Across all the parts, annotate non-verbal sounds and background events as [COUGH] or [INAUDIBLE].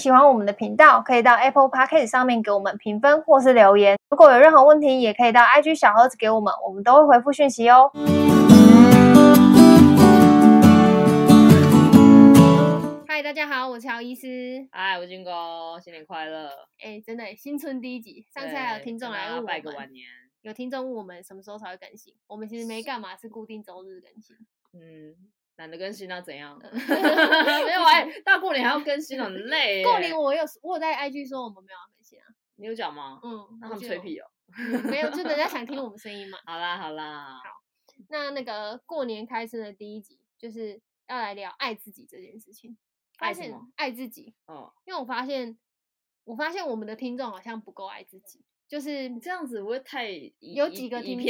喜欢我们的频道，可以到 Apple Podcast 上面给我们评分或是留言。如果有任何问题，也可以到 IG 小盒子给我们，我们都会回复讯息哦。嗨，大家好，我是乔医师。嗨，我是军哥，新年快乐！哎，真的，新春第一集，上次还有听众来问我们，拜个晚年。有听众问我们什么时候才会更新，我们其实没干嘛，是固定周日更新。嗯，懒得更新那怎样？[LAUGHS] 没有哎，大过年还要更新，很累。过年我有我有在 IG 说我们没有要更新啊。你有讲吗？嗯，那他们吹屁哦。没有，就人家想听我们声音嘛。[LAUGHS] 好啦好啦。好，那那个过年开始的第一集就是要来聊爱自己这件事情。发现爱自己哦，因为我发现我发现我们的听众好像不够爱自己。就是这样子，不会太有几个听众，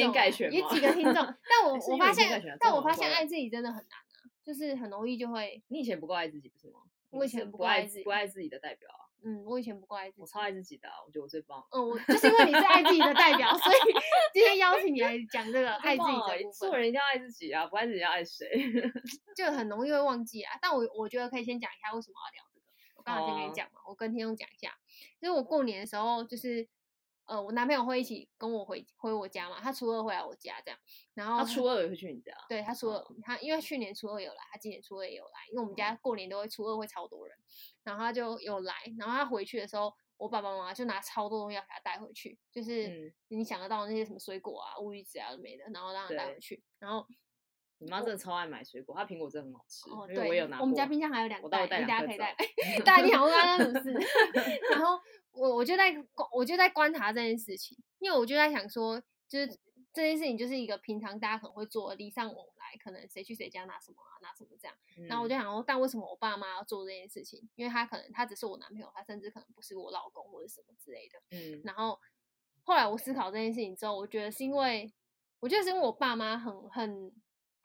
有几个听众，但我 [LAUGHS] 我发现，但我发现爱自己真的很难啊，就是很容易就会。你以前不够爱自己，不是吗？我以前不爱自己，不爱自己的代表啊。嗯，我以前不够爱自己，我超爱自己的，我觉得我最棒。嗯，我就是因为你是爱自己的代表，所以 [LAUGHS] 今天邀请你来讲这个爱自己的部分。做人一定要爱自己啊，不爱自己要爱谁？[LAUGHS] 就很容易会忘记啊。但我我觉得可以先讲一下为什么要聊这个。我刚好先跟你讲嘛，我跟天佑讲一下，就是我过年的时候就是。呃，我男朋友会一起跟我回回我家嘛，他初二回来我家这样，然后他，他初二也会去你家？对，他？初二，哦、他因为去年初二有来，他今年初二也有来，因为我们家过年都会初二会超多人，然后他就有来，然后他回去的时候，我爸爸妈妈就拿超多东西要给他带回去，就是你想得到那些什么水果啊、乌鱼子啊都没的，然后让他带回去，然后你妈真的超爱买水果，她苹果真的很好吃，哦，对，我有拿，我们家冰箱还有两袋，大家可以带，大家你好，刚刚什么事？然后我我就在我就在观察这件事情。因为我就在想说，就是这件事情就是一个平常大家可能会做的礼尚往来，可能谁去谁家拿什么啊，拿什么这样。嗯、然后我就想说，但为什么我爸妈要做这件事情？因为他可能他只是我男朋友，他甚至可能不是我老公或者什么之类的。嗯。然后后来我思考这件事情之后，我觉得是因为，我觉得是因为我爸妈很很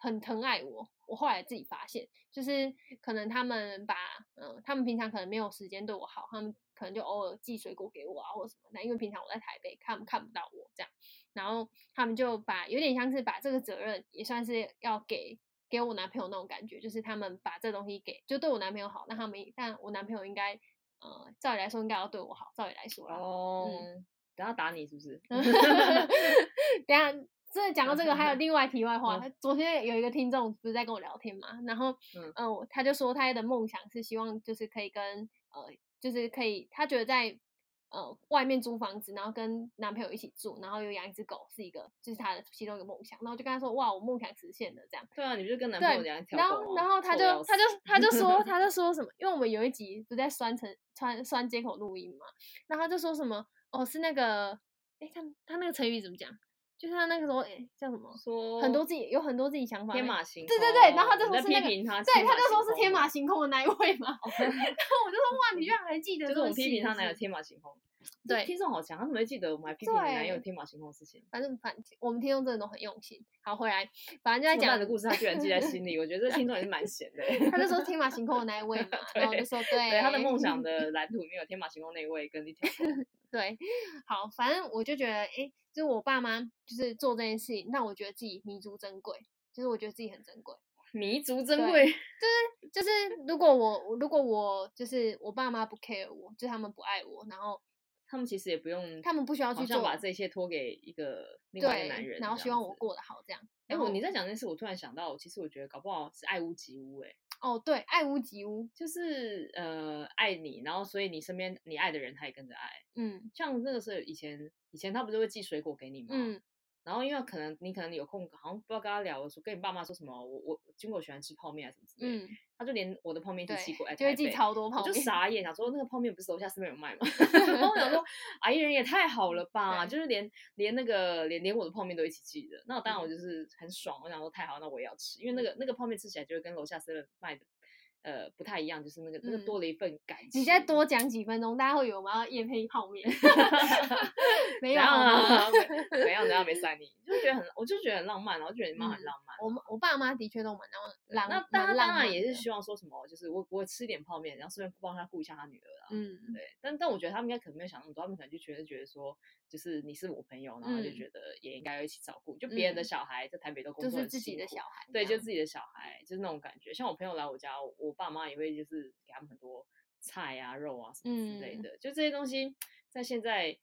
很疼爱我。我后来自己发现，就是可能他们把嗯，他们平常可能没有时间对我好，他们。可能就偶尔寄水果给我啊，或什么的。因为平常我在台北，看看不到我这样，然后他们就把有点像是把这个责任也算是要给给我男朋友那种感觉，就是他们把这东西给就对我男朋友好，那他们但我男朋友应该呃，照理来说应该要对我好，照理来说哦，嗯，等下打你是不是？[LAUGHS] 等下，真的讲到这个，还有另外题外话，昨天有一个听众不是在跟我聊天嘛，然后嗯、呃，他就说他的梦想是希望就是可以跟呃。就是可以，他觉得在呃外面租房子，然后跟男朋友一起住，然后又养一只狗，是一个就是他的其中一个梦想。然后就跟他说：“哇，我梦想实现了。”这样。对啊，你不是跟男朋友养一条狗吗？然后，然后他就他就他就说他就说什么？[LAUGHS] 因为我们有一集不在酸城川酸街口录音嘛，然后他就说什么？哦，是那个，哎，他他那个成语怎么讲？就是他那个时候，哎，叫什么？说很多自己有很多自己想法，天马行空。对对对，然后他就说是那个，对，他就说是天马行空的那一位嘛。[LAUGHS] 然后我就说哇，你居然还记得？就是我们批评他男友天马行空。对，听众好强，他怎么会记得我们还批评男友天马行空的事情？反正反我们听众真的都很用心。好，回来，反正就在讲的故事，他居然记在心里。我觉得这听众也是蛮闲的。[LAUGHS] 他就说 [LAUGHS] 天马行空的那一位嘛，然后我就说对，他的梦想的蓝图里面有天马行空那一位跟一条。对，好，反正我就觉得，哎，就是我爸妈就是做这件事情，让我觉得自己弥足珍贵，就是我觉得自己很珍贵，弥足珍贵，就是就是如果我如果我就是我爸妈不 care 我，就他们不爱我，然后他们其实也不用，他们不需要去做，把这些托给一个另外一个男人，然后希望我过得好这样。哎，我你在讲这件事，我突然想到，其实我觉得搞不好是爱屋及乌，哎。哦，对，爱屋及乌就是呃爱你，然后所以你身边你爱的人他也跟着爱，嗯，像那个时候以前以前他不是会寄水果给你吗？嗯，然后因为可能你可能有空，好像不知道跟他聊的时候，跟你爸妈说什么，我我经过喜欢吃泡面啊什么之类的，嗯，他就连我的泡面都寄过来，就会寄超多泡面，我就傻眼，想说那个泡面不是楼下是没有卖吗？[LAUGHS] 然后我想说 [LAUGHS] 阿姨人也太好了吧，就是连连那个连连我的泡面都一起寄的，那当然我就是很爽，我想说太好，那我也要吃，因为那个那个泡面吃起来就会跟楼下 seven 卖的。呃，不太一样，就是那个、嗯、那个多了一份感情。你再多讲几分钟，大家会以为我们要夜配泡面。[LAUGHS] 没有啊，没有，怎样没 [LAUGHS] 塞你？就觉得很，我就觉得很浪漫，然后觉得你妈很浪漫。我们我爸妈的确都蛮浪漫。那当然当然也是希望说什么，就是我我吃点泡面，然后顺便帮他顾一下他女儿啊。嗯，对。但但我觉得他们应该可能没有想那么多，他们可能就觉得觉得说，就是你是我朋友，然后就觉得也应该要一起照顾。就别人的小孩在台北都工作，就是自己的小孩。对，就自己的小孩，就是那种感觉。像我朋友来我家，我。爸妈也会就是给他们很多菜啊、肉啊什么之类的，嗯、就这些东西，在现在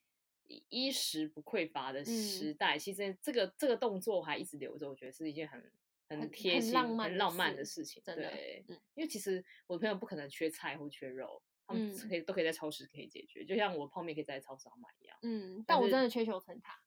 衣食不匮乏的时代，嗯、其实这个这个动作还一直留着，我觉得是一件很很贴心、很浪漫、很浪漫的事情。对，嗯、因为其实我的朋友不可能缺菜或缺肉，他们可以、嗯、都可以在超市可以解决，就像我泡面可以在超市上买一样。嗯，但我真的缺九层塔。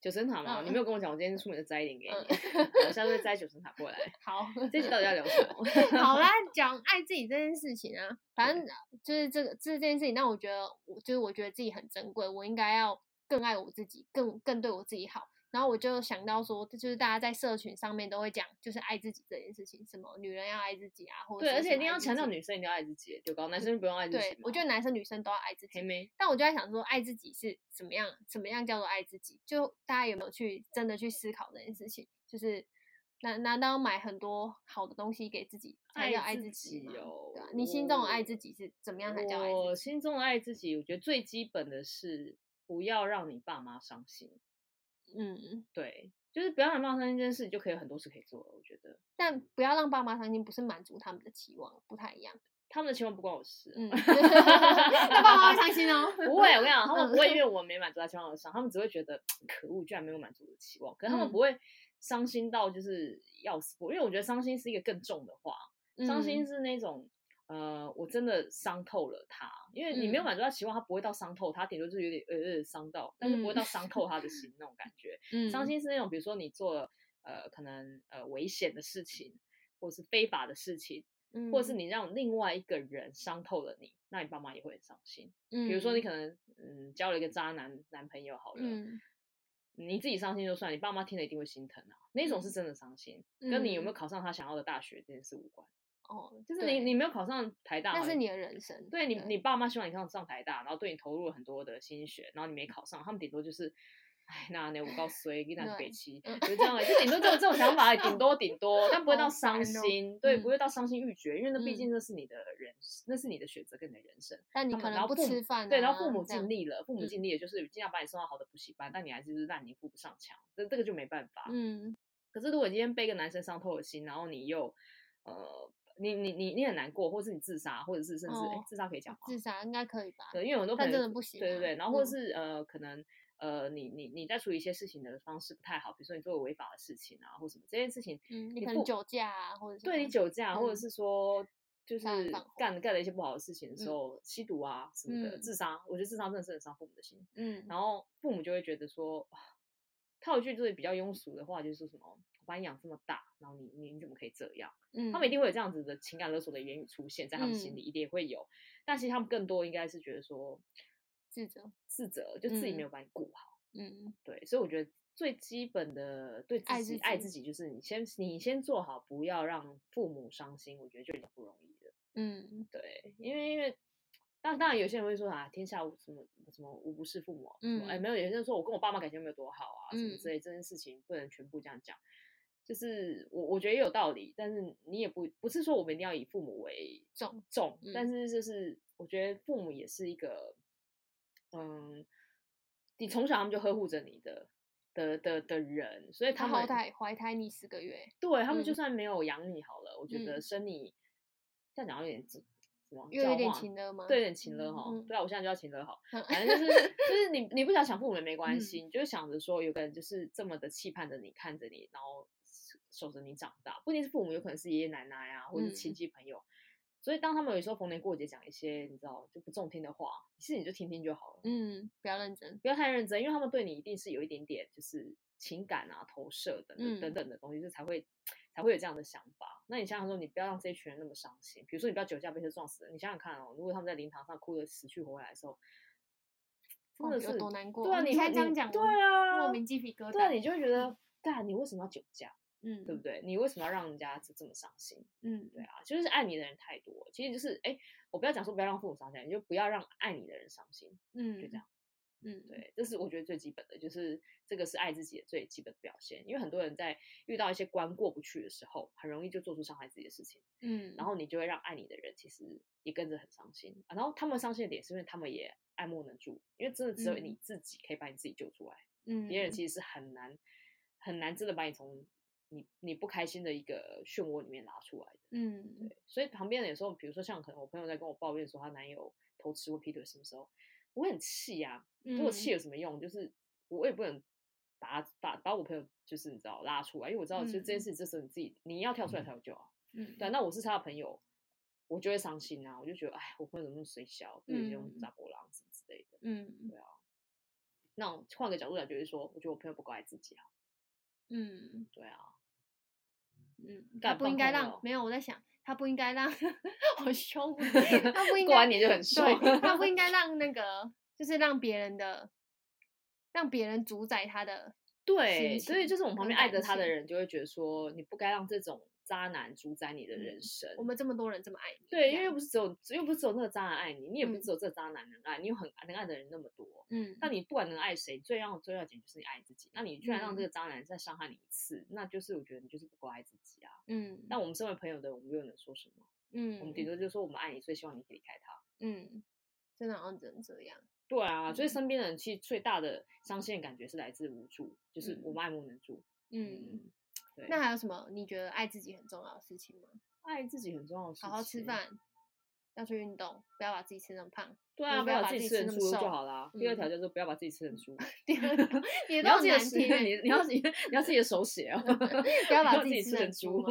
九层塔吗？嗯、你没有跟我讲，我今天出门就摘一点给你。嗯、我下次会摘 [LAUGHS] 九层塔过来。好，这集到底要聊什么？好啦，讲爱自己这件事情啊，反正就是这个这件事情，让我觉得，我就是我觉得自己很珍贵，我应该要更爱我自己，更更对我自己好。然后我就想到说，就是大家在社群上面都会讲，就是爱自己这件事情，什么女人要爱自己啊，或者对，而且一定要强调女生一定要爱自己，就高男生不用爱自己。对，我觉得男生女生都要爱自己。但我就在想说，爱自己是怎么样？怎么样叫做爱自己？就大家有没有去真的去思考这件事情？就是难难道买很多好的东西给自己才叫爱自己吗？对啊，你心中的爱自己是怎么样才叫爱自己？我心中的爱自己，我觉得最基本的是不要让你爸妈伤心。嗯，对。就是不要让爸妈伤心这件事，就可以有很多事可以做了。我觉得，但不要让爸妈伤心，不是满足他们的期望，不太一样。他们的期望不关我事。嗯，[LAUGHS] 那爸妈会伤心哦。[LAUGHS] 不会，我跟你讲，[LAUGHS] 他们不会因为我没满足他期望而伤，他们只会觉得可恶，居然没有满足我的期望。可是他们不会伤心到就是要死不，因为我觉得伤心是一个更重的话，伤心是那种。呃，我真的伤透了他，因为你没有满足他期望，他不会到伤透他，顶多就是有点呃呃伤到，但是不会到伤透他的心那种感觉。[LAUGHS] 嗯，伤心是那种，比如说你做了呃可能呃危险的事情，或是非法的事情，嗯，或者是你让另外一个人伤透了你，那你爸妈也会很伤心。嗯，比如说你可能嗯交了一个渣男男朋友好了，嗯，你自己伤心就算，你爸妈听了一定会心疼啊，那种是真的伤心，跟你有没有考上他想要的大学这件事无关。哦，就是你，对你没有考上台大，那是你的人生。对你，你爸妈希望你考上台大，然后对你投入了很多的心血，然后你没考上，他们顶多就是，哎，那那我告诉你，那是北七，就这样，就顶多就有这种想法，顶多顶多，但不会到伤心，对，不会到伤心欲绝，因为那毕竟那是你的人，那是你的选择跟你的人生。但你可能不吃饭，对，然后父母尽力了，父母尽力了，就是尽量把你送到好的补习班，但你还是就是烂泥扶不上墙，这这个就没办法。嗯，可是如果今天被一个男生伤透了心，然后你又呃。你你你你很难过，或者是你自杀，或者是甚至自杀可以讲吗？自杀应该可以吧？对，因为很多可能真的不行。对对对，然后或者是、嗯、呃，可能呃，你你你在处理一些事情的方式不太好，比如说你做了违法的事情啊，或什么这件事情，嗯，你可能酒驾啊，或者是对你酒驾，嗯、或者是说就是干干了一些不好的事情的时候，嗯、吸毒啊什么的，嗯、自杀，我觉得自杀真的是很伤父母的心。嗯，然后父母就会觉得说，套一句就是比较庸俗的话，就是说什么。把你养这么大，然后你你你怎么可以这样？嗯，他们一定会有这样子的情感勒索的言语出现在他们心里，一定也会有。嗯、但其实他们更多应该是觉得说自责，自责就自己没有把你顾好。嗯，对，所以我觉得最基本的对自己爱自己，爱自己就是你先你先做好，不要让父母伤心。我觉得就已经不容易了。嗯，对，因为因为。但当然，有些人会说啊，天下无什么什么无不是父母。嗯，哎，没有，有些人说我跟我爸妈感情没有多好啊，什么之类，这件事情不能全部这样讲。就是我我觉得也有道理，但是你也不不是说我们一定要以父母为重重，嗯、但是就是我觉得父母也是一个，嗯，你从小他们就呵护着你的的的的人，所以他们他怀胎你四个月，对他们就算没有养你好了，嗯、我觉得生你这样讲有点什么，又有点情勒吗？对，有点情勒哈。嗯、对啊，我现在就要情勒好，反正就是就是你你不想想父母也没关系，嗯、你就想着说有个人就是这么的期盼着你，看着你，然后。守着你长大，不一定是父母，有可能是爷爷奶奶啊，或者是亲戚朋友。嗯、所以当他们有时候逢年过节讲一些你知道就不中听的话，其实你就听听就好了。嗯，不要认真，不要太认真，因为他们对你一定是有一点点就是情感啊投射等等等等的东西，就才会才会有这样的想法。那你想想说，你不要让这一群人那么伤心。比如说，你不要酒驾被车撞死了，你想想看哦，如果他们在灵堂上哭得死去活来的时候，真的是有多难过。对啊，你还这样讲，对啊，莫名鸡皮疙瘩。对啊，你就会觉得，干，你为什么要酒驾？嗯，对不对？你为什么要让人家这这么伤心？嗯，对啊，就是爱你的人太多，其实就是，哎，我不要讲说不要让父母伤心，你就不要让爱你的人伤心。嗯，就这样。嗯，对，这是我觉得最基本的，就是这个是爱自己的最基本的表现。因为很多人在遇到一些关过不去的时候，很容易就做出伤害自己的事情。嗯，然后你就会让爱你的人其实也跟着很伤心。然后他们伤心的点是因为他们也爱莫能助，因为真的只有你自己可以把你自己救出来。嗯，别人其实是很难很难真的把你从你你不开心的一个漩涡里面拉出来的。嗯，对。所以旁边的有时候，比如说像可能我朋友在跟我抱怨说她男友偷吃或劈腿什么时候，我很气啊。如果气有什么用？就是我也不能把把把我朋友就是你知道拉出来，因为我知道其实这件事这时候你自己你要跳出来才有救啊。嗯，对。那我是他的朋友，我就会伤心啊，我就觉得哎，我朋友怎么那么衰小，对这种杂波浪子之类的。嗯，对啊。那换个角度来，就是说，我觉得我朋友不够爱自己啊。嗯，对啊。嗯，他不应该让没有我在想，他 [LAUGHS] 不应该让好凶，他不应该过完年就很凶，他不应 [LAUGHS] 该让那个就是让别人的让别人主宰他的。对，所以就是我们旁边爱着他的人就会觉得说，你不该让这种。渣男主宰你的人生，我们这么多人这么爱你，对，因为又不是只有，又不是只有那个渣男爱你，你也不是只有这个渣男能爱你，有很能爱的人那么多，嗯，那你不管能爱谁，最要最要紧就是你爱自己。那你居然让这个渣男再伤害你一次，那就是我觉得你就是不够爱自己啊，嗯。那我们身为朋友的，我们又能说什么？嗯，我们顶多就是说我们爱你，所以希望你可以离开他。嗯，真的好像只能这样。对啊，所以身边的人其实最大的伤心的感觉是来自无助，就是我们爱莫能助。嗯。对那还有什么？你觉得爱自己很重要的事情吗？爱自己很重要的事情，好好吃饭，要去运动，不要把自己吃那么胖。对啊，不要把自己吃成猪就好啦。第二条就是不要把自己吃成猪。第二 [LAUGHS] 条，你要自己的，[LAUGHS] 你你要你你要自己的手写哦，不要把自己吃成猪。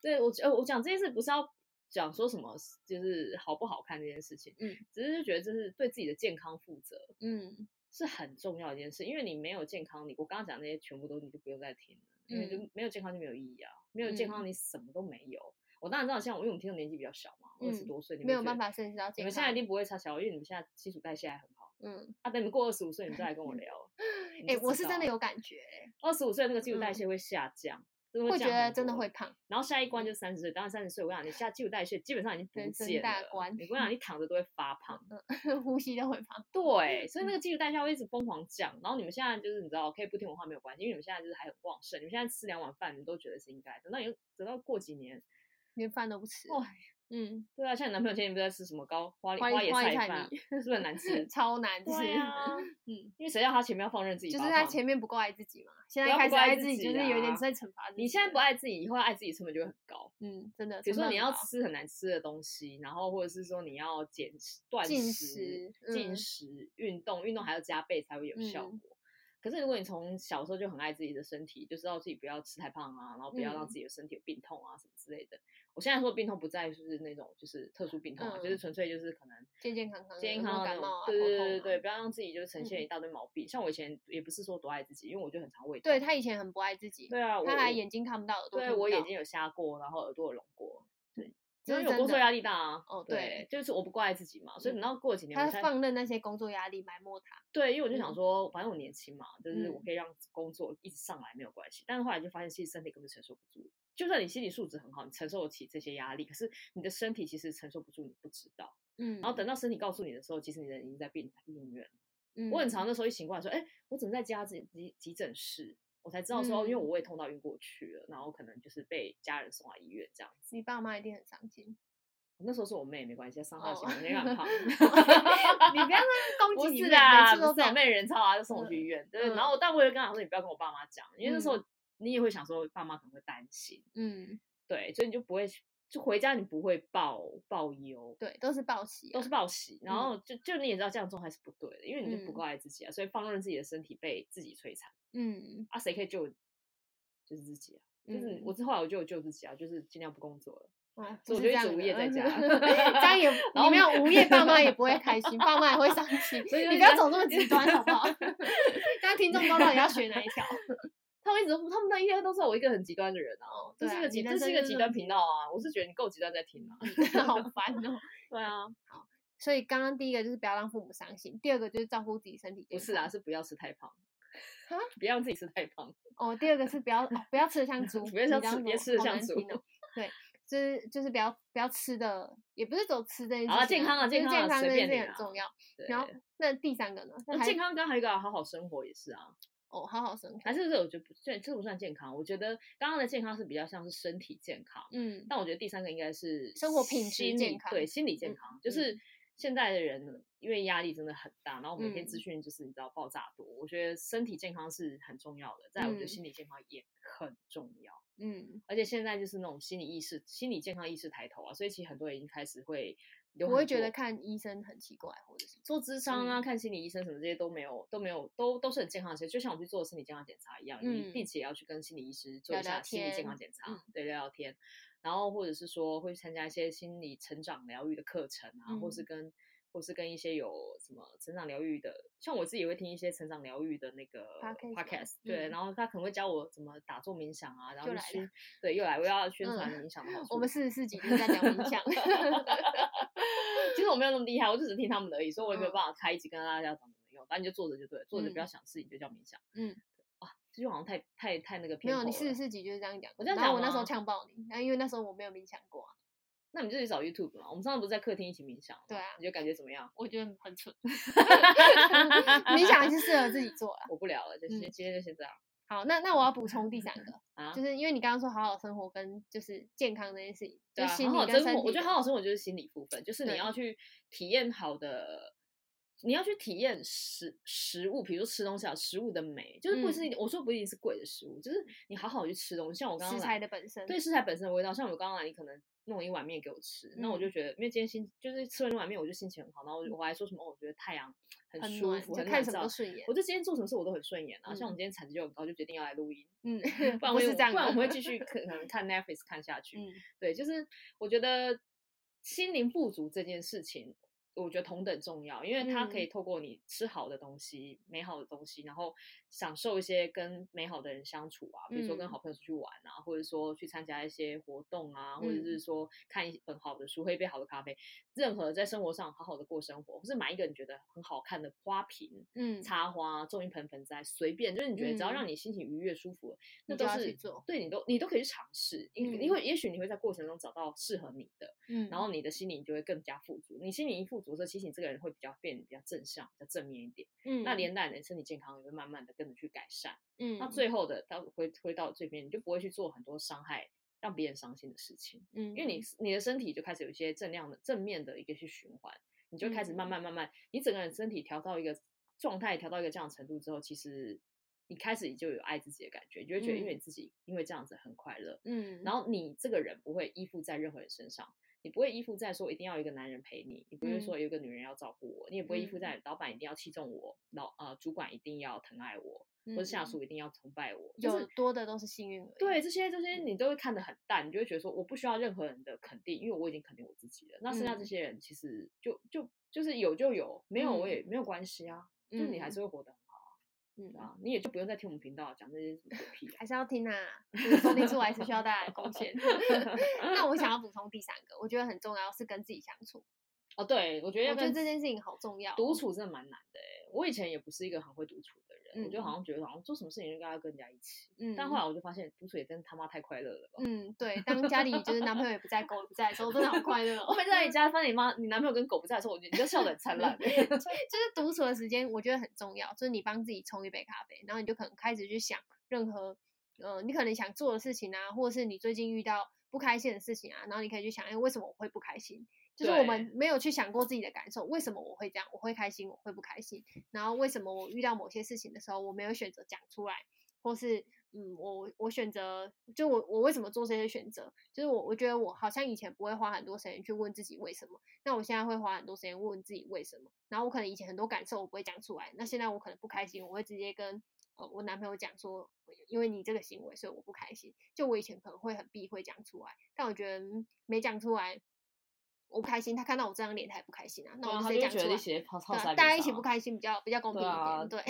对我呃，我讲这件事不是要讲说什么，就是好不好看这件事情，嗯，只是就觉得这是对自己的健康负责，嗯，是很重要的一件事，因为你没有健康，你我刚刚讲那些全部都你就不用再听了。因为就没有健康就没有意义啊，没有健康你什么都没有。嗯、我当然知道，像我因为我们听众年纪比较小嘛，二十、嗯、多岁，你们没有办法认识到健康。你们现在一定不会差小，因为你们现在基础代谢还很好。嗯，啊，等你们过二十五岁，你们再来跟我 [LAUGHS] 聊。哎、欸，我是真的有感觉、欸，二十五岁那个基础代谢会下降。嗯会觉得真的会胖，然后下一关就三十岁，当然三十岁，我跟你讲，你现在基础代谢基本上已经不见了。大关，你跟我讲，你躺着都会发胖，[LAUGHS] 呼吸都会胖。对，所以那个基础代谢会一直疯狂降。然后你们现在就是你知道，可以不听我话没有关系，因为你们现在就是还很旺盛，你们现在吃两碗饭，你们都觉得是应该。等到你等到过几年，连饭都不吃。嗯，对啊，像你男朋友前几天不在吃什么高花花椰菜饭，是不是很难吃？[LAUGHS] 超难吃。对啊，[LAUGHS] 嗯，因为谁叫他前面要放任自己？就是他前面不够爱自己嘛。现在开始爱自己，就是有点在惩罚自己。你现在不爱自己，以后爱自己成本就会很高。嗯，真的。比如说你要吃很难吃的东西，然后或者是说你要减断食、进食、运动，运动还要加倍才会有效果。可是如果你从小时候就很爱自己的身体，就知道自己不要吃太胖啊，然后不要让自己的身体有病痛啊什么之类的。我现在说病痛不在就是那种就是特殊病痛啊，就是纯粹就是可能健健康康、健健康康那种。对对对对对，不要让自己就是呈现一大堆毛病。像我以前也不是说多爱自己，因为我就很常胃痛。对，他以前很不爱自己。对啊，他还眼睛看不到，耳朵对，我眼睛有瞎过，然后耳朵有聋过。对，因为有工作压力大啊。哦，对，就是我不够爱自己嘛，所以等到过几年，他放任那些工作压力埋没他。对，因为我就想说，反正我年轻嘛，就是我可以让工作一直上来没有关系。但是后来就发现，其实身体根本承受不住。就算你心理素质很好，你承受得起这些压力，可是你的身体其实承受不住，你不知道。嗯，然后等到身体告诉你的时候，其实你人已经在病病院。嗯，我很常的时候一醒过来说，哎，我怎么在家急急急诊室？我才知道说，因为我胃痛到晕过去了，然后可能就是被家人送到医院这样子。你爸妈一定很伤心。那时候是我妹，没关系，伤到心，我没敢胖。[LAUGHS] 你不要说攻击你妹，每次都是我妹人超啊，就送我去医院。对，然后但我也跟她说，你不要跟我爸妈讲，因为那时候。你也会想说，爸妈可能会担心，嗯，对，所以你就不会，就回家你不会报报忧，对，都是报喜，都是报喜，然后就就你也知道这样做还是不对的，因为你就不够爱自己啊，所以放任自己的身体被自己摧残，嗯，啊，谁可以救，就是自己啊，就是我。之后来我就有救自己啊，就是尽量不工作了，啊，所以我就一直无业在家，[LAUGHS] 这样也你没有无业，爸妈也不会开心，爸妈也会伤心，所以你不要走这么极端好不好？[LAUGHS] 刚刚听众不知道你要选哪一条。他们一直，他们那一天都是我一个很极端的人啊，这是一个极，这是一个极端频道啊。我是觉得你够极端在听啊，[LAUGHS] 好烦哦。[LAUGHS] 对啊，好，所以刚刚第一个就是不要让父母伤心，第二个就是照顾自己身体。不是啊，是不要吃太胖。啊？不要让自己吃太胖。哦，第二个是不要不要吃的像猪，[LAUGHS] 不要像吃，别吃的像猪。对，就是就是不要不要吃的，也不是走吃这些。啊，健康啊，健康，这件事很重要。然后那第三个呢？健康刚还有一个好好生活也是啊。哦，好好生活，还是这我觉得不算，这不算健康。我觉得刚刚的健康是比较像是身体健康，嗯，但我觉得第三个应该是生活品质健康，对，心理健康，就是现在的人因为压力真的很大，然后每天资嗯。讯就是你知道爆炸多，我觉得身体健康是很重要的，再来我觉得心理健康也很重要。嗯，而且现在就是那种心理意识、心理健康意识抬头啊，所以其实很多人已经开始会我会觉得看医生很奇怪，或者是做智商啊、嗯看心理医生什么这些都没有，都没有，都都是很健康的。其实就像我们去做身体健康检查一样，嗯你定期也要去跟心理医师做一下心理健康检查，嗯对，聊聊天。然后或者是说会参加一些心理成长疗愈的课程啊，嗯或是跟或是跟一些有什么成长疗愈的，像我自己也会听一些成长疗愈的那个 Podcast 对，嗯然后他可能会教我怎么打坐冥想啊，然后去，对，又来，我要宣传嗯冥想。我们四十四集就是在讲冥想。[LAUGHS] 其实我没有那么厉害，我就只是听他们的而已，所以我也没有嗯办法开一集跟大家讲怎么用。反正你就坐着就对了，坐着不要嗯想事情就叫冥想。嗯，啊，这句好像太太太那个没有，偏颇了。你四十四集就是这样讲。我这样讲我那时候吗呛爆你，然后因为那时候我没有冥想过啊，那你就去找 YouTube 嘛。我们上次不是在客厅一起冥想吗？对啊你就感觉怎么样？我觉得很蠢。[LAUGHS] 冥想还是适合自己做啊。我不聊了，就先、嗯今天就先这样好，那那我要补充第三个，[LAUGHS] 啊。就是因为你刚刚说好好生活跟就是健康这件事情，对啊，就心好好生活，理跟身体。我觉得好好生活就是心理部分，就是你要去体验好的，你要去体验食食物，比如说吃东西啊，食物的美，就是不是、我说不一定是贵的食物，就是你好好去吃东西，像我刚刚食来材的本身。对食材本身的味道，像我刚刚来，你可能弄一碗面给我吃，那我就嗯。觉得，因为今天心就是吃了那碗面，我就心情很好，然后我我还说什么，哦，我觉得太阳很舒服，很看什么都。顺眼我。就今天做什么事我都很顺眼啊，像我。嗯们今天产值就很高，就决定要来录音，嗯，不然我是这样，不然我们会继续可可能看 Netflix 看下去。嗯。对，就是我觉得心灵富足这件事情，我觉得同等重要，因为它可以透过你吃好的东西、美好的东西，然后享受一些跟美好的人相处啊，比如说跟嗯。好朋友出去玩啊，或者说去参加一些活动啊，或者嗯。是说看一本好的书、喝一杯好的咖啡，任何在生活上好好的过生活，或是买一个你觉得很好看的花瓶。嗯，插花、种一盆盆栽，随便，就是你觉得只要嗯。让你心情愉悦、舒服，那都是对你都你都可以去尝试，因嗯因为也许你会在过程中找到适合你的，嗯，然后你的心灵就会更加富足。你心灵一富足的时候，其实你这个人会比较变比较正向、比较正面一点，嗯，那连带你的身体健康也会慢慢的跟着去改善。嗯，那最后的到回回到这边，你就不会去做很多伤害让别人伤心的事情，嗯，因为你你的身体就开始有一些正量的正面的一个去循环，你就开始慢慢慢慢，你整个人身体调到一个状态，调到一个这样的程度之后，其实你开始就有爱自己的感觉，你就会觉得因为你自己因为这样子很快乐，嗯，然后你这个人不会依附在任何人身上，你不会依附在说一定要有一个男人陪你，你不会说有一个女人要照顾我，你也不会依附在老板一定要器重我，老呃主管一定要疼爱我，或者下属一定要崇拜我，就有是多的都是幸运。对这些这些你都会看得很淡，你就会觉得说我不需要任何人的肯定，因为我已经肯定我自己了。那剩下这些人其实就就就是有就有，没有我也没有关系啊，就是你还是会活得很好啊，嗯啊，你也就不用再听我们频道讲这些什么狗屁啊。还是要听啊，就是收听数还是需要大家的贡献。[LAUGHS] 那我想要补充第三个，我觉得很重要是跟自己相处。哦，对，我觉得要我觉得跟这件事情好重要哦。独处真的蛮难的哎，我以前也不是一个很会独处的人，嗯我就好像觉得好像做什么事情应该要跟人家一起，嗯但后来我就发现独处也真他妈太快乐了吧。嗯，对，当家里就是男朋友也不在，狗也不在的时候，真的好快乐哦。[LAUGHS] 我每次在你家发现你妈、你男朋友跟狗不在的时候，我觉得你就笑得很灿烂。[LAUGHS] 就是独处的时间，我觉得很重要。就是你帮自己冲一杯咖啡，然后你就可能开始去想任何，呃，你可能想做的事情啊，或者是你最近遇到不开心的事情啊，然后你可以去想，哎，为什么我会不开心？就是我们没有去想过自己的感受，为什么我会这样？我会开心，我会不开心？然后为什么我遇到某些事情的时候，我没有选择讲出来，或是嗯，我我选择，就我我为什么做这些选择？就是我我觉得我好像以前不会花很多时间去问自己为什么，那我现在会花很多时间问自己为什么。然后我可能以前很多感受我不会讲出来，那现在我可能不开心，我会直接跟呃我男朋友讲说，因为你这个行为，所以我不开心。就我以前可能会很避讳讲出来，但我觉得、嗯没讲出来。我不开心，他看到我这张脸，他也不开心啊。那我们直接讲出来，大家一起不开心比较比较公平一点。对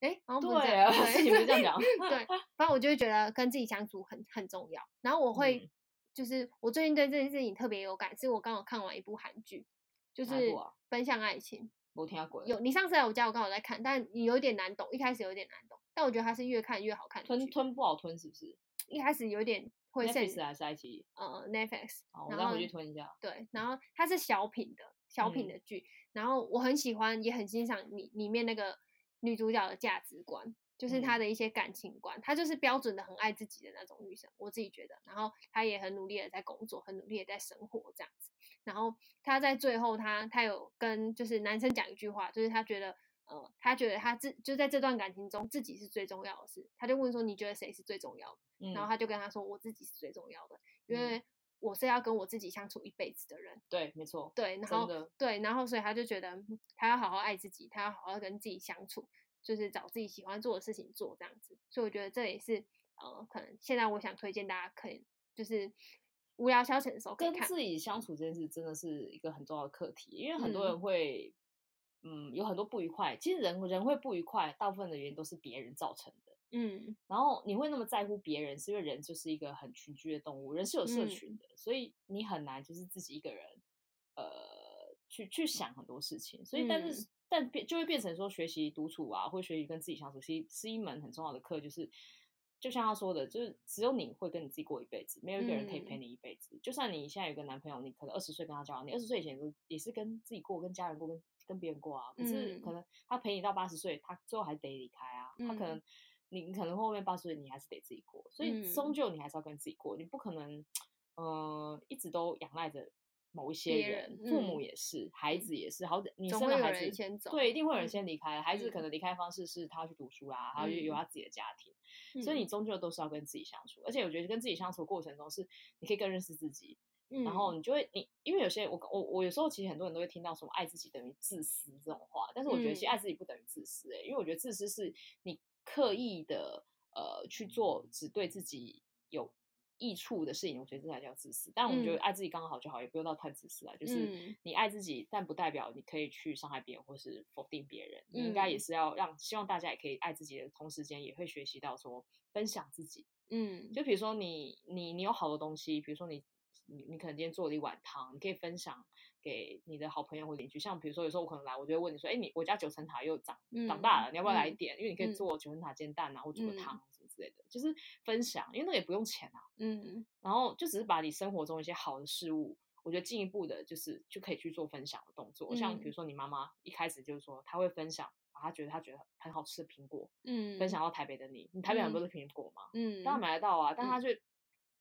哎好像不是对这样。[LAUGHS] 对，反正我就会觉得跟自己相处很很重要。然后我会，嗯就是我最近对这件事情特别有感，是我刚好看完一部韩剧，就是奔向爱情》。我听过。有你上次来我家，我刚好在看，但你有点难懂，一开始有点难懂，但我觉得它是越看越好看。吞吞不好吞是不是一开始有点会 Netflix 陷还是爱奇艺？呃 Netflix，好，我再回去吞一下。对，然后它是小品的小品嗯的剧，然后我很喜欢，也很欣赏里里面那个女主角的价值观，就是她嗯的一些感情观，她就是标准的很爱自己的那种女生，我自己觉得。然后她也很努力的在工作，很努力的在生活这样子。然后她在最后她她有跟就是男生讲一句话，就是她觉得呃他觉得他自就在这段感情中自己是最重要的事，他就问说，你觉得谁是最重要的？嗯、然后他就跟他说，我自己是最重要的，因为。我是要跟我自己相处一辈子的人，对，没错，对，然后对，然后所以他就觉得他要好好爱自己，他要好好跟自己相处，就是找自己喜欢做的事情做这样子。所以我觉得这也是呃，可能现在我想推荐大家可以就是无聊消遣的时候跟自己相处这件事真的是一个很重要的课题，因为很多人会嗯，嗯有很多不愉快，其实人人会不愉快，大部分的原因都是别人造成的。嗯，然后你会那么在乎别人，是因为人就是一个很群居的动物，人是有社群的，嗯、所以你很难就是自己一个人，呃，去去想很多事情。所以，但是、嗯、但变就会变成说，学习独处啊，或学习跟自己相处，其实是一门很重要的课。就是就像他说的，就是只有你会跟你自己过一辈子，没有一个人可以陪你一辈子。嗯、就算你现在有个男朋友，你可能二十岁跟他交往，你二十岁以前都也是跟自己过，跟家人过，跟跟别人过啊。可是可能他陪你到八十岁，他最后还是得离开啊，他可能。你可能后面八十岁，你还是得自己过，所以终究你还是要跟自己过，嗯、你不可能，呃，一直都仰赖着某一些人，人父母也是，嗯、孩子也是，好，你生了孩子，对，一定会有人先离开，嗯、孩子可能离开方式是他要去读书啦，他、嗯、有他自己的家庭，嗯、所以你终究都是要跟自己相处，而且我觉得跟自己相处的过程中是，你可以更认识自己，嗯、然后你就会，你因为有些我我我有时候其实很多人都会听到什么爱自己等于自私这种话，但是我觉得其实爱自己不等于自私、欸，哎、嗯，因为我觉得自私是你。刻意的呃去做只对自己有益处的事情，我觉得这才叫自私。但我觉得爱自己刚刚好就好，嗯、也不用到太自私啊。就是你爱自己，但不代表你可以去伤害别人或是否定别人。嗯、你应该也是要让希望大家也可以爱自己的同时间，也会学习到说分享自己。嗯，就比如说你你你有好的东西，比如说你你你可能今天做了一碗汤，你可以分享。给你的好朋友或邻居，像比如说有时候我可能来，我就会问你说，哎，你我家九层塔又长、嗯、长大了，你要不要来一点？嗯、因为你可以做九层塔煎蛋啊，或煮个汤什么之类的，嗯、就是分享，因为那个也不用钱啊。嗯，然后就只是把你生活中一些好的事物，我觉得进一步的就是就可以去做分享的动作。嗯、像比如说你妈妈一开始就是说，她会分享，把她觉得她觉得很好吃的苹果，嗯，分享到台北的你，你台北很多的苹果嘛，嗯，当然买得到啊，但她就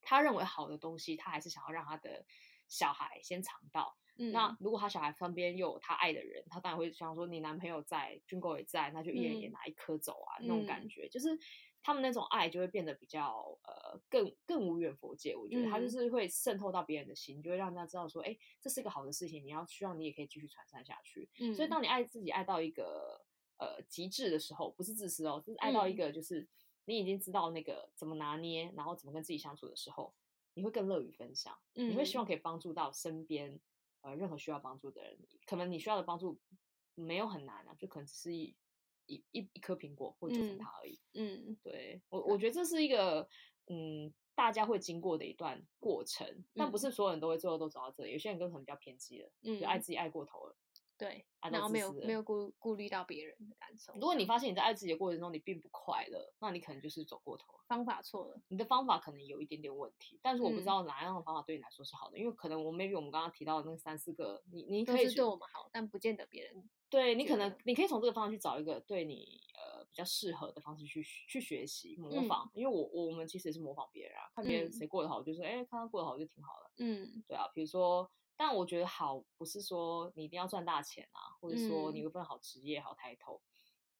她认为好的东西，他还是想要让他的小孩先尝到。嗯、那如果他小孩身边又有他爱的人，他当然会想说，你男朋友在，军哥也在，那就一人也拿一颗走啊，嗯、那种感觉，就是他们那种爱就会变得比较呃更更无远佛界。我觉得。他就是会渗透到别人的心，就会让人家知道说，哎，这是一个好的事情，你要希望你也可以继续传散下去。嗯、所以当你爱自己爱到一个呃极致的时候，不是自私哦，就是爱到一个就是你已经知道那个怎么拿捏，然后怎么跟自己相处的时候，你会更乐于分享，嗯、你会希望可以帮助到身边。呃，任何需要帮助的人，可能你需要的帮助没有很难啊，就可能只是一一一一颗苹果或者九层塔而已。嗯，嗯对我我觉得这是一个嗯大家会经过的一段过程，但不是所有人都会最后都走到这里，有些人可能比较偏激了，嗯，就爱自己爱过头了。对，然后没有没有顾顾虑到别人的感受。如果你发现你在爱自己的过程中你并不快乐，那你可能就是走过头了，方法错了。你的方法可能有一点点问题，但是我不知道哪样的方法对你来说是好的，嗯、因为可能我 maybe 我们刚刚提到的那三四个，你你可以对我们好，但不见得别人。对，你可能你可以从这个方向去找一个对你呃比较适合的方式去去学习模仿，嗯、因为我我们其实也是模仿别人啊，看别人谁过得好，就说哎，看他过得好就挺好的。嗯，对啊，比如说。但我觉得好不是说你一定要赚大钱啊，或者说你有份好职业、好抬头，嗯、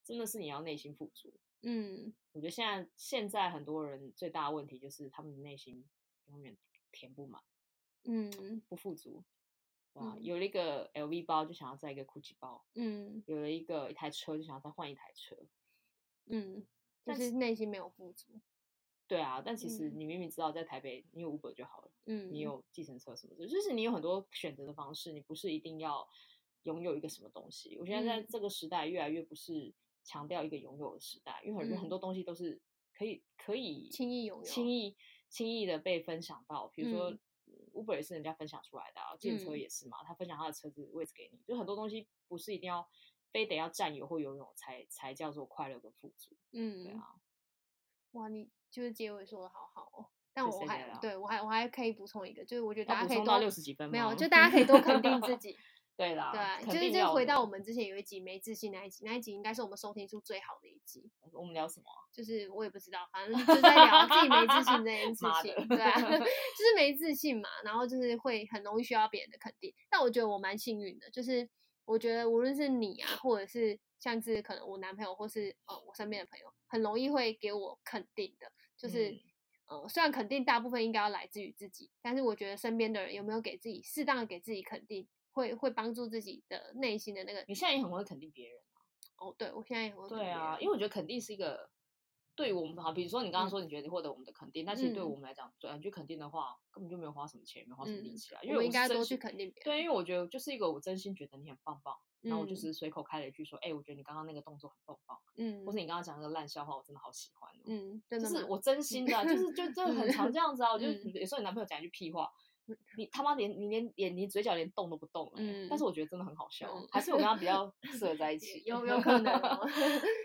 真的是你要内心富足。嗯，我觉得现在现在很多人最大的问题就是他们的内心永远填不满，嗯，不富足，啊，有了一个 LV 包就想要再一个 GUCCI 包，嗯，有了一个一台车就想要再换一台车，嗯，但是内心没有富足。对啊，但其实你明明知道在台北你有 Uber 就好了，嗯，你有计程车什么的，就是你有很多选择的方式，你不是一定要拥有一个什么东西。我现在在这个时代越来越不是强调一个拥有的时代，因为很多很多东西都是可以可以轻易拥有、轻。易轻易的被分享到，比如说 Uber 也是人家分享出来的啊，计程车也是嘛，他分享他的车子位置给你，就很多东西不是一定要非得要占有或拥有才才叫做快乐跟富足，嗯，对啊，哇你。就是结尾说的好好哦，但我还对我还我还可以补充一个，就是我觉得大家可以多到六十几分，没有，就大家可以多肯定自 [LAUGHS] 己，对啦，对，就是就回到我们之前有一集没自信那一集，那一集应该是我们收听数最好的一集。我们聊什么？就是我也不知道，反正就在聊自己没自信这件 [LAUGHS] 事情，对啊，[LAUGHS] 就是没自信嘛，然后就是会很容易需要别人的肯定。但我觉得我蛮幸运的，就是我觉得无论是你啊，或者是像是可能我男朋友，或是呃我身边的朋友，很容易会给我肯定的，就是。嗯呃，虽然肯定大部分应该要来自于自己，但是我觉得身边的人有没有给自己适当的给自己肯定，会会帮助自己的内心的那个。你现在也很会肯定别人啊？哦，对，我现在也很会。对啊，因为我觉得肯定是一个对于我们好，比如说你刚刚说你觉得你获得我们的肯定，但其实对我们来讲，转去肯定的话，根本就没有花什么钱，没有花什么力气啊。因为我应该多去肯定别人。对，因为我觉得就是一个我真心觉得你很棒棒。然后我就是随口开了一句说，哎、我觉得你刚刚那个动作很棒棒，嗯，或是。你刚刚讲那个烂笑话，我真的好喜欢，嗯，就是我真？[LAUGHS] 心的、啊，就是就真的很常这样子啊，我就有时候你男朋友讲一句屁话，嗯、你他妈连你连连你嘴角连动都不动、欸，嗯，但是我觉得。真的很好笑，嗯、还是我跟他比较适合在一起，有有。可能、[LAUGHS] 哦，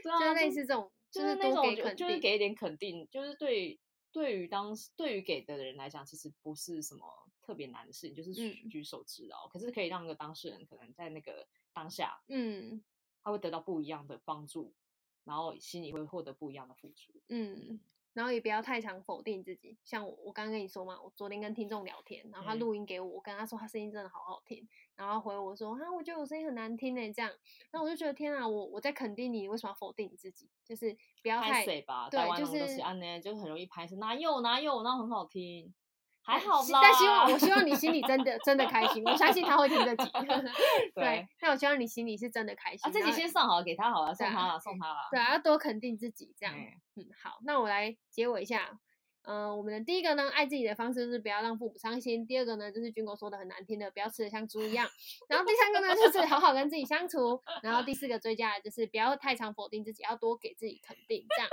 对啊，就类似这种，就是那种就，就是给一点肯定，就是对对于当对于给的人来讲，其实不是什么特别难的事情，就是举手之劳，嗯、可是可以让那个当事人可能在那个。当下，嗯，他会得到不一样的帮助，然后心里会获得不一样的付出，嗯，然后也不要太常否定自己。像我，我刚刚跟你说嘛，我昨天跟听众聊天，然后他录音给我，我跟他说他声音真的好好听，然后回我说啊，我觉得我声音很难听呢，这样，那我就觉得天啊，我我在肯定你，为什么要否定你自己？就是不要太吧，对，就是安呢，就很容易拍是，哪有哪有，那很好听。还好吧，但希望我希望你心里真的真的开心，我相信他会听这集。[LAUGHS] 对，那我希望你心里是真的开心。啊，这集先上好，给他好了，送他了，送他了。对啊，要多肯定自己，这样。嗯，好，那我来结尾一下。嗯，我们的第一个呢，爱自己的方式就是不要让父母伤心。第二个呢，就是军哥说的很难听的，不要吃的像猪一样。然后第三个呢，就是好好跟自己相处。然后第四个追加的就是不要太常否定自己，要多给自己肯定，这样。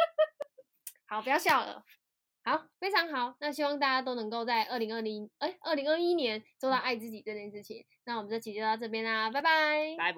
[LAUGHS] 好，不要笑了。好，非常好。那希望大家都能够在二零二零，哎，二零二一年做到爱自己这件事情。那我们这期就到这边啦，拜拜，拜拜。